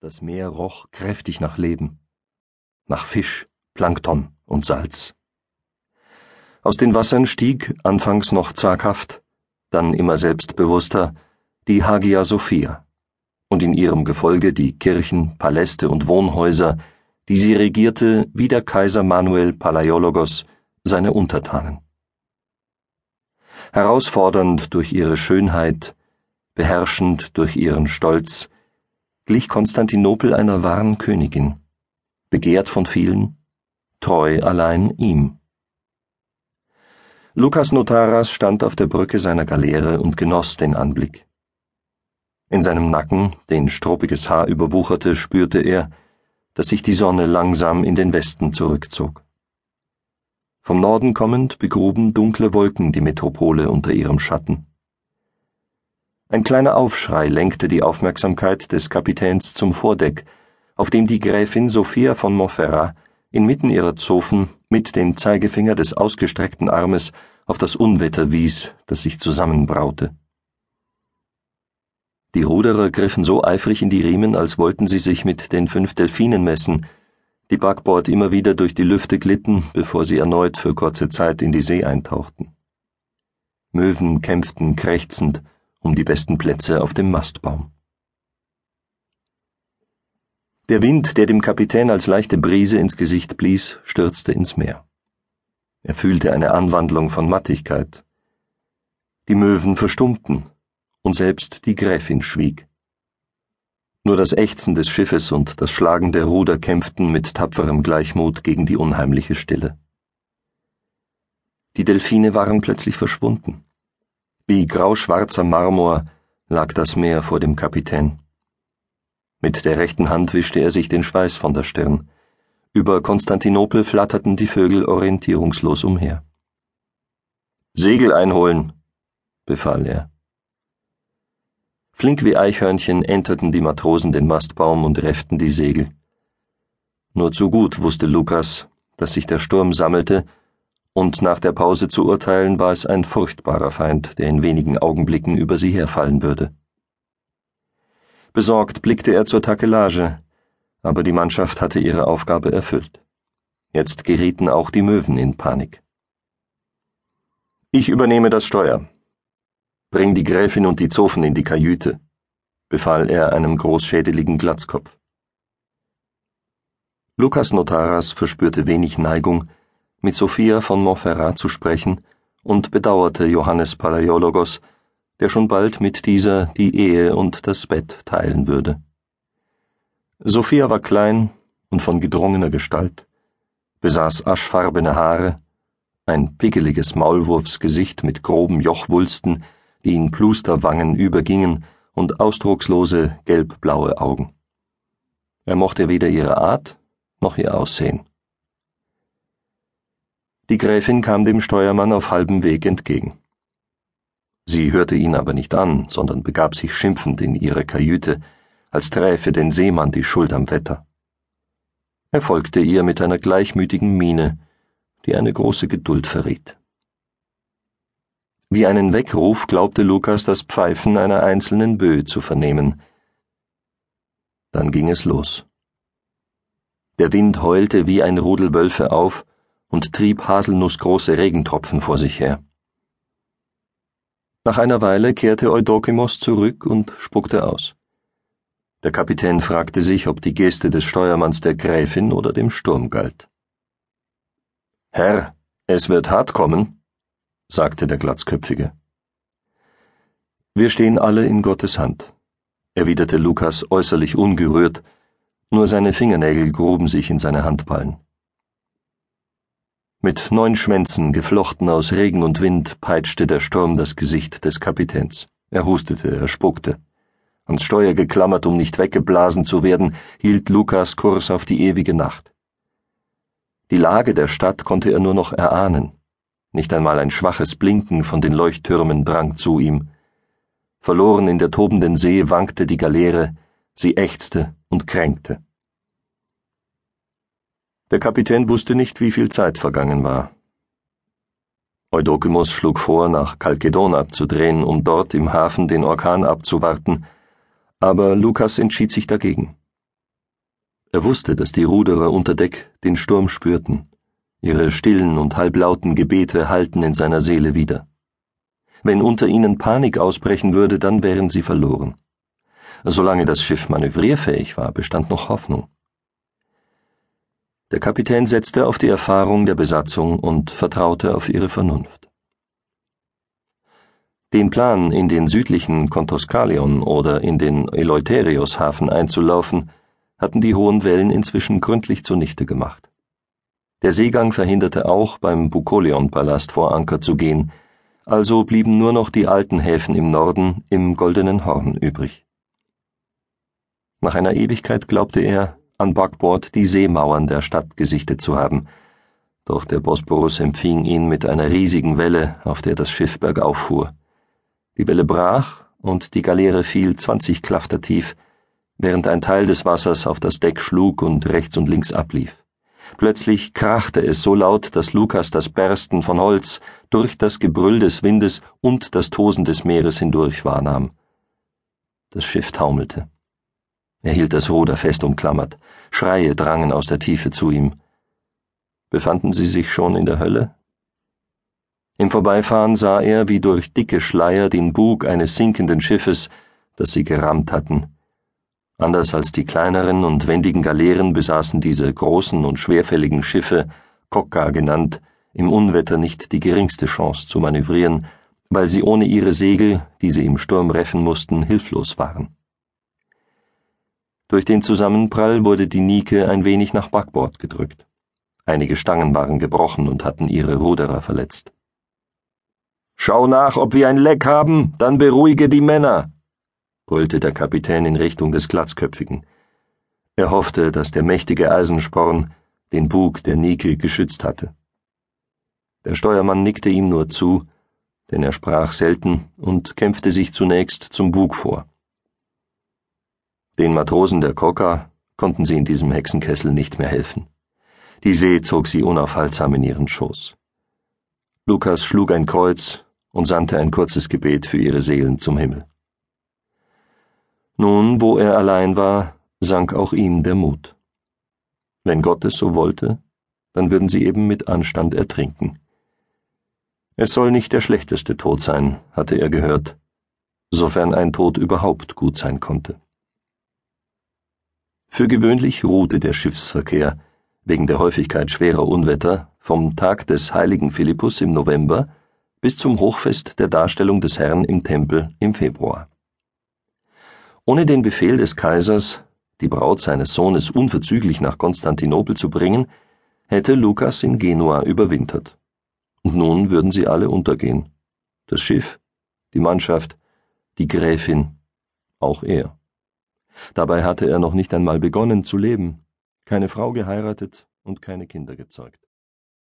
Das Meer roch kräftig nach Leben, nach Fisch, Plankton und Salz. Aus den Wassern stieg, anfangs noch zaghaft, dann immer selbstbewusster, die Hagia Sophia und in ihrem Gefolge die Kirchen, Paläste und Wohnhäuser, die sie regierte wie der Kaiser Manuel Palaiologos seine Untertanen. Herausfordernd durch ihre Schönheit, beherrschend durch ihren Stolz, glich Konstantinopel einer wahren Königin, begehrt von vielen, treu allein ihm. Lukas Notaras stand auf der Brücke seiner Galeere und genoss den Anblick. In seinem Nacken, den struppiges Haar überwucherte, spürte er, dass sich die Sonne langsam in den Westen zurückzog. Vom Norden kommend begruben dunkle Wolken die Metropole unter ihrem Schatten. Ein kleiner Aufschrei lenkte die Aufmerksamkeit des Kapitäns zum Vordeck, auf dem die Gräfin Sophia von Montferrat inmitten ihrer Zofen mit dem Zeigefinger des ausgestreckten Armes auf das Unwetter wies, das sich zusammenbraute. Die Ruderer griffen so eifrig in die Riemen, als wollten sie sich mit den fünf Delfinen messen, die Backbord immer wieder durch die Lüfte glitten, bevor sie erneut für kurze Zeit in die See eintauchten. Möwen kämpften krächzend, um die besten Plätze auf dem Mastbaum. Der Wind, der dem Kapitän als leichte Brise ins Gesicht blies, stürzte ins Meer. Er fühlte eine Anwandlung von Mattigkeit. Die Möwen verstummten, und selbst die Gräfin schwieg. Nur das Ächzen des Schiffes und das Schlagen der Ruder kämpften mit tapferem Gleichmut gegen die unheimliche Stille. Die Delfine waren plötzlich verschwunden. Wie grauschwarzer Marmor lag das Meer vor dem Kapitän. Mit der rechten Hand wischte er sich den Schweiß von der Stirn. Über Konstantinopel flatterten die Vögel orientierungslos umher. Segel einholen, befahl er. Flink wie Eichhörnchen enterten die Matrosen den Mastbaum und refften die Segel. Nur zu gut wusste Lukas, dass sich der Sturm sammelte und nach der Pause zu urteilen war es ein furchtbarer Feind, der in wenigen Augenblicken über sie herfallen würde. Besorgt blickte er zur Takelage, aber die Mannschaft hatte ihre Aufgabe erfüllt. Jetzt gerieten auch die Möwen in Panik. Ich übernehme das Steuer. Bring die Gräfin und die Zofen in die Kajüte, befahl er einem großschädeligen Glatzkopf. Lukas Notaras verspürte wenig Neigung, mit Sophia von Montferrat zu sprechen und bedauerte Johannes Palaiologos, der schon bald mit dieser die Ehe und das Bett teilen würde. Sophia war klein und von gedrungener Gestalt, besaß aschfarbene Haare, ein pickeliges Maulwurfsgesicht mit groben Jochwulsten, die in Plusterwangen übergingen, und ausdruckslose gelbblaue Augen. Er mochte weder ihre Art noch ihr Aussehen. Die Gräfin kam dem Steuermann auf halbem Weg entgegen. Sie hörte ihn aber nicht an, sondern begab sich schimpfend in ihre Kajüte, als träfe den Seemann die Schuld am Wetter. Er folgte ihr mit einer gleichmütigen Miene, die eine große Geduld verriet. Wie einen Weckruf glaubte Lukas das Pfeifen einer einzelnen Böe zu vernehmen. Dann ging es los. Der Wind heulte wie ein Rudel Wölfe auf, und trieb haselnussgroße Regentropfen vor sich her. Nach einer Weile kehrte Eudokimos zurück und spuckte aus. Der Kapitän fragte sich, ob die Geste des Steuermanns der Gräfin oder dem Sturm galt. Herr, es wird hart kommen, sagte der Glatzköpfige. Wir stehen alle in Gottes Hand, erwiderte Lukas äußerlich ungerührt, nur seine Fingernägel gruben sich in seine Handballen. Mit neun Schwänzen, geflochten aus Regen und Wind, peitschte der Sturm das Gesicht des Kapitäns. Er hustete, er spuckte. Ans Steuer geklammert, um nicht weggeblasen zu werden, hielt Lukas Kurs auf die ewige Nacht. Die Lage der Stadt konnte er nur noch erahnen. Nicht einmal ein schwaches Blinken von den Leuchttürmen drang zu ihm. Verloren in der tobenden See wankte die Galeere, sie ächzte und kränkte. Der Kapitän wusste nicht, wie viel Zeit vergangen war. Eudokimos schlug vor, nach Kalkedon abzudrehen, um dort im Hafen den Orkan abzuwarten, aber Lukas entschied sich dagegen. Er wusste, dass die Ruderer unter Deck den Sturm spürten. Ihre stillen und halblauten Gebete hallten in seiner Seele wieder. Wenn unter ihnen Panik ausbrechen würde, dann wären sie verloren. Solange das Schiff manövrierfähig war, bestand noch Hoffnung. Der Kapitän setzte auf die Erfahrung der Besatzung und vertraute auf ihre Vernunft. Den Plan, in den südlichen Kontoskalion oder in den Eleutherios-Hafen einzulaufen, hatten die hohen Wellen inzwischen gründlich zunichte gemacht. Der Seegang verhinderte auch, beim Bukolion-Palast vor Anker zu gehen, also blieben nur noch die alten Häfen im Norden im Goldenen Horn übrig. Nach einer Ewigkeit glaubte er, an Backbord die Seemauern der Stadt gesichtet zu haben, doch der Bosporus empfing ihn mit einer riesigen Welle, auf der das Schiff bergauf fuhr. Die Welle brach und die Galeere fiel zwanzig Klafter tief, während ein Teil des Wassers auf das Deck schlug und rechts und links ablief. Plötzlich krachte es so laut, dass Lukas das Bersten von Holz durch das Gebrüll des Windes und das Tosen des Meeres hindurch wahrnahm. Das Schiff taumelte. Er hielt das Ruder fest umklammert. Schreie drangen aus der Tiefe zu ihm. Befanden sie sich schon in der Hölle? Im Vorbeifahren sah er, wie durch dicke Schleier den Bug eines sinkenden Schiffes, das sie gerammt hatten, Anders als die kleineren und wendigen Galeeren besaßen diese großen und schwerfälligen Schiffe, Kokka genannt, im Unwetter nicht die geringste Chance zu manövrieren, weil sie ohne ihre Segel, die sie im Sturm reffen mussten, hilflos waren. Durch den Zusammenprall wurde die Nike ein wenig nach Backbord gedrückt. Einige Stangen waren gebrochen und hatten ihre Ruderer verletzt. Schau nach, ob wir ein Leck haben, dann beruhige die Männer, brüllte der Kapitän in Richtung des Glatzköpfigen. Er hoffte, dass der mächtige Eisensporn den Bug der Nike geschützt hatte. Der Steuermann nickte ihm nur zu, denn er sprach selten und kämpfte sich zunächst zum Bug vor. Den Matrosen der Koka konnten sie in diesem Hexenkessel nicht mehr helfen. Die See zog sie unaufhaltsam in ihren Schoß. Lukas schlug ein Kreuz und sandte ein kurzes Gebet für ihre Seelen zum Himmel. Nun, wo er allein war, sank auch ihm der Mut. Wenn Gott es so wollte, dann würden sie eben mit Anstand ertrinken. Es soll nicht der schlechteste Tod sein, hatte er gehört, sofern ein Tod überhaupt gut sein konnte. Für gewöhnlich ruhte der Schiffsverkehr, wegen der Häufigkeit schwerer Unwetter, vom Tag des heiligen Philippus im November bis zum Hochfest der Darstellung des Herrn im Tempel im Februar. Ohne den Befehl des Kaisers, die Braut seines Sohnes unverzüglich nach Konstantinopel zu bringen, hätte Lukas in Genua überwintert. Und nun würden sie alle untergehen. Das Schiff, die Mannschaft, die Gräfin, auch er. Dabei hatte er noch nicht einmal begonnen zu leben, keine Frau geheiratet und keine Kinder gezeugt.